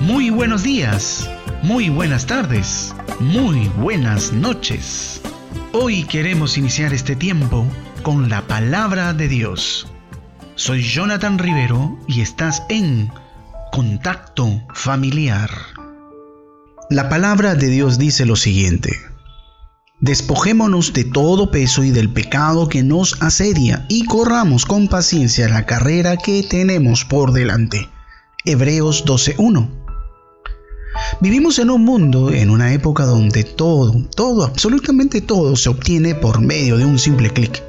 Muy buenos días, muy buenas tardes, muy buenas noches. Hoy queremos iniciar este tiempo con la palabra de Dios. Soy Jonathan Rivero y estás en Contacto Familiar. La palabra de Dios dice lo siguiente. Despojémonos de todo peso y del pecado que nos asedia y corramos con paciencia la carrera que tenemos por delante. Hebreos 12.1 Vivimos en un mundo, en una época donde todo, todo, absolutamente todo se obtiene por medio de un simple clic.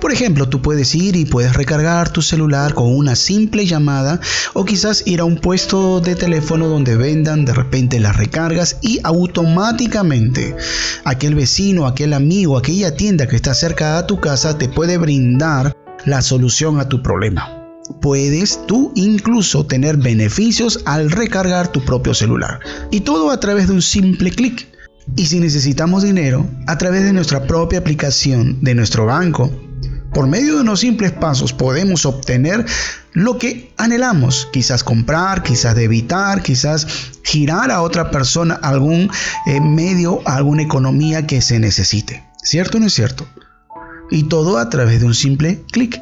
Por ejemplo, tú puedes ir y puedes recargar tu celular con una simple llamada o quizás ir a un puesto de teléfono donde vendan de repente las recargas y automáticamente aquel vecino, aquel amigo, aquella tienda que está cerca de tu casa te puede brindar la solución a tu problema puedes tú incluso tener beneficios al recargar tu propio celular. Y todo a través de un simple clic. Y si necesitamos dinero, a través de nuestra propia aplicación de nuestro banco, por medio de unos simples pasos podemos obtener lo que anhelamos, quizás comprar, quizás debitar, quizás girar a otra persona algún eh, medio, alguna economía que se necesite. ¿Cierto o no es cierto? Y todo a través de un simple clic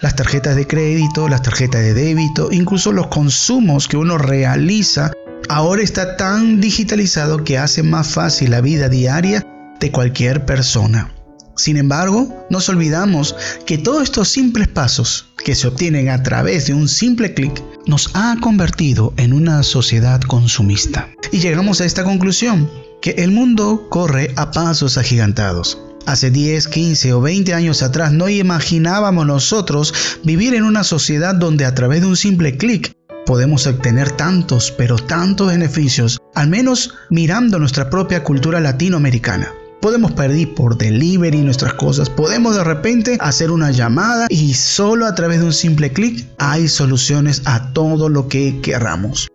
las tarjetas de crédito, las tarjetas de débito, incluso los consumos que uno realiza, ahora está tan digitalizado que hace más fácil la vida diaria de cualquier persona. Sin embargo, nos olvidamos que todos estos simples pasos que se obtienen a través de un simple clic nos ha convertido en una sociedad consumista. Y llegamos a esta conclusión, que el mundo corre a pasos agigantados. Hace 10, 15 o 20 años atrás no imaginábamos nosotros vivir en una sociedad donde a través de un simple clic podemos obtener tantos, pero tantos beneficios, al menos mirando nuestra propia cultura latinoamericana. Podemos pedir por delivery nuestras cosas, podemos de repente hacer una llamada y solo a través de un simple clic hay soluciones a todo lo que queramos.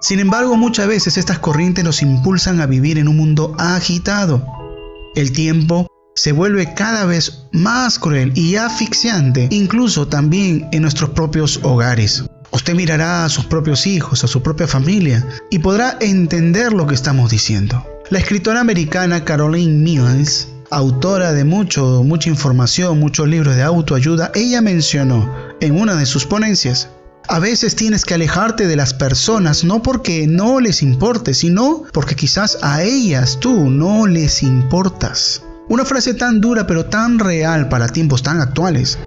Sin embargo, muchas veces estas corrientes nos impulsan a vivir en un mundo agitado. El tiempo se vuelve cada vez más cruel y asfixiante, incluso también en nuestros propios hogares. Usted mirará a sus propios hijos, a su propia familia, y podrá entender lo que estamos diciendo. La escritora americana Caroline Mills, autora de mucho, mucha información, muchos libros de autoayuda, ella mencionó en una de sus ponencias, a veces tienes que alejarte de las personas no porque no les importe, sino porque quizás a ellas tú no les importas. Una frase tan dura pero tan real para tiempos tan actuales.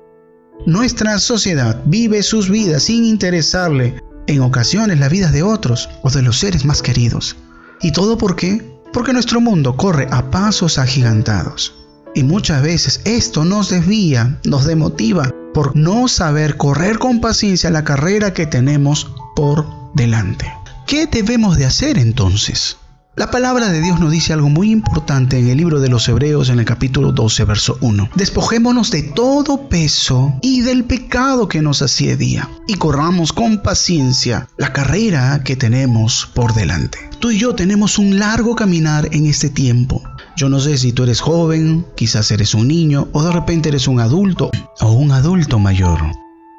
Nuestra sociedad vive sus vidas sin interesarle en ocasiones las vidas de otros o de los seres más queridos. ¿Y todo por qué? Porque nuestro mundo corre a pasos agigantados. Y muchas veces esto nos desvía, nos demotiva por no saber correr con paciencia la carrera que tenemos por delante. ¿Qué debemos de hacer entonces? La palabra de Dios nos dice algo muy importante en el libro de los Hebreos en el capítulo 12, verso 1. Despojémonos de todo peso y del pecado que nos asedia y corramos con paciencia la carrera que tenemos por delante. Tú y yo tenemos un largo caminar en este tiempo. Yo no sé si tú eres joven, quizás eres un niño o de repente eres un adulto o un adulto mayor.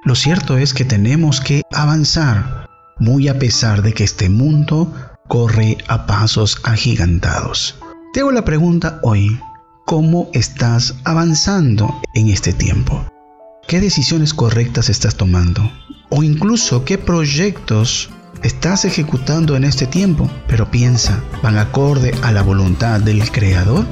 Lo cierto es que tenemos que avanzar, muy a pesar de que este mundo corre a pasos agigantados. Te hago la pregunta hoy, ¿cómo estás avanzando en este tiempo? ¿Qué decisiones correctas estás tomando? O incluso qué proyectos estás ejecutando en este tiempo, pero piensa, ¿van acorde a la voluntad del Creador?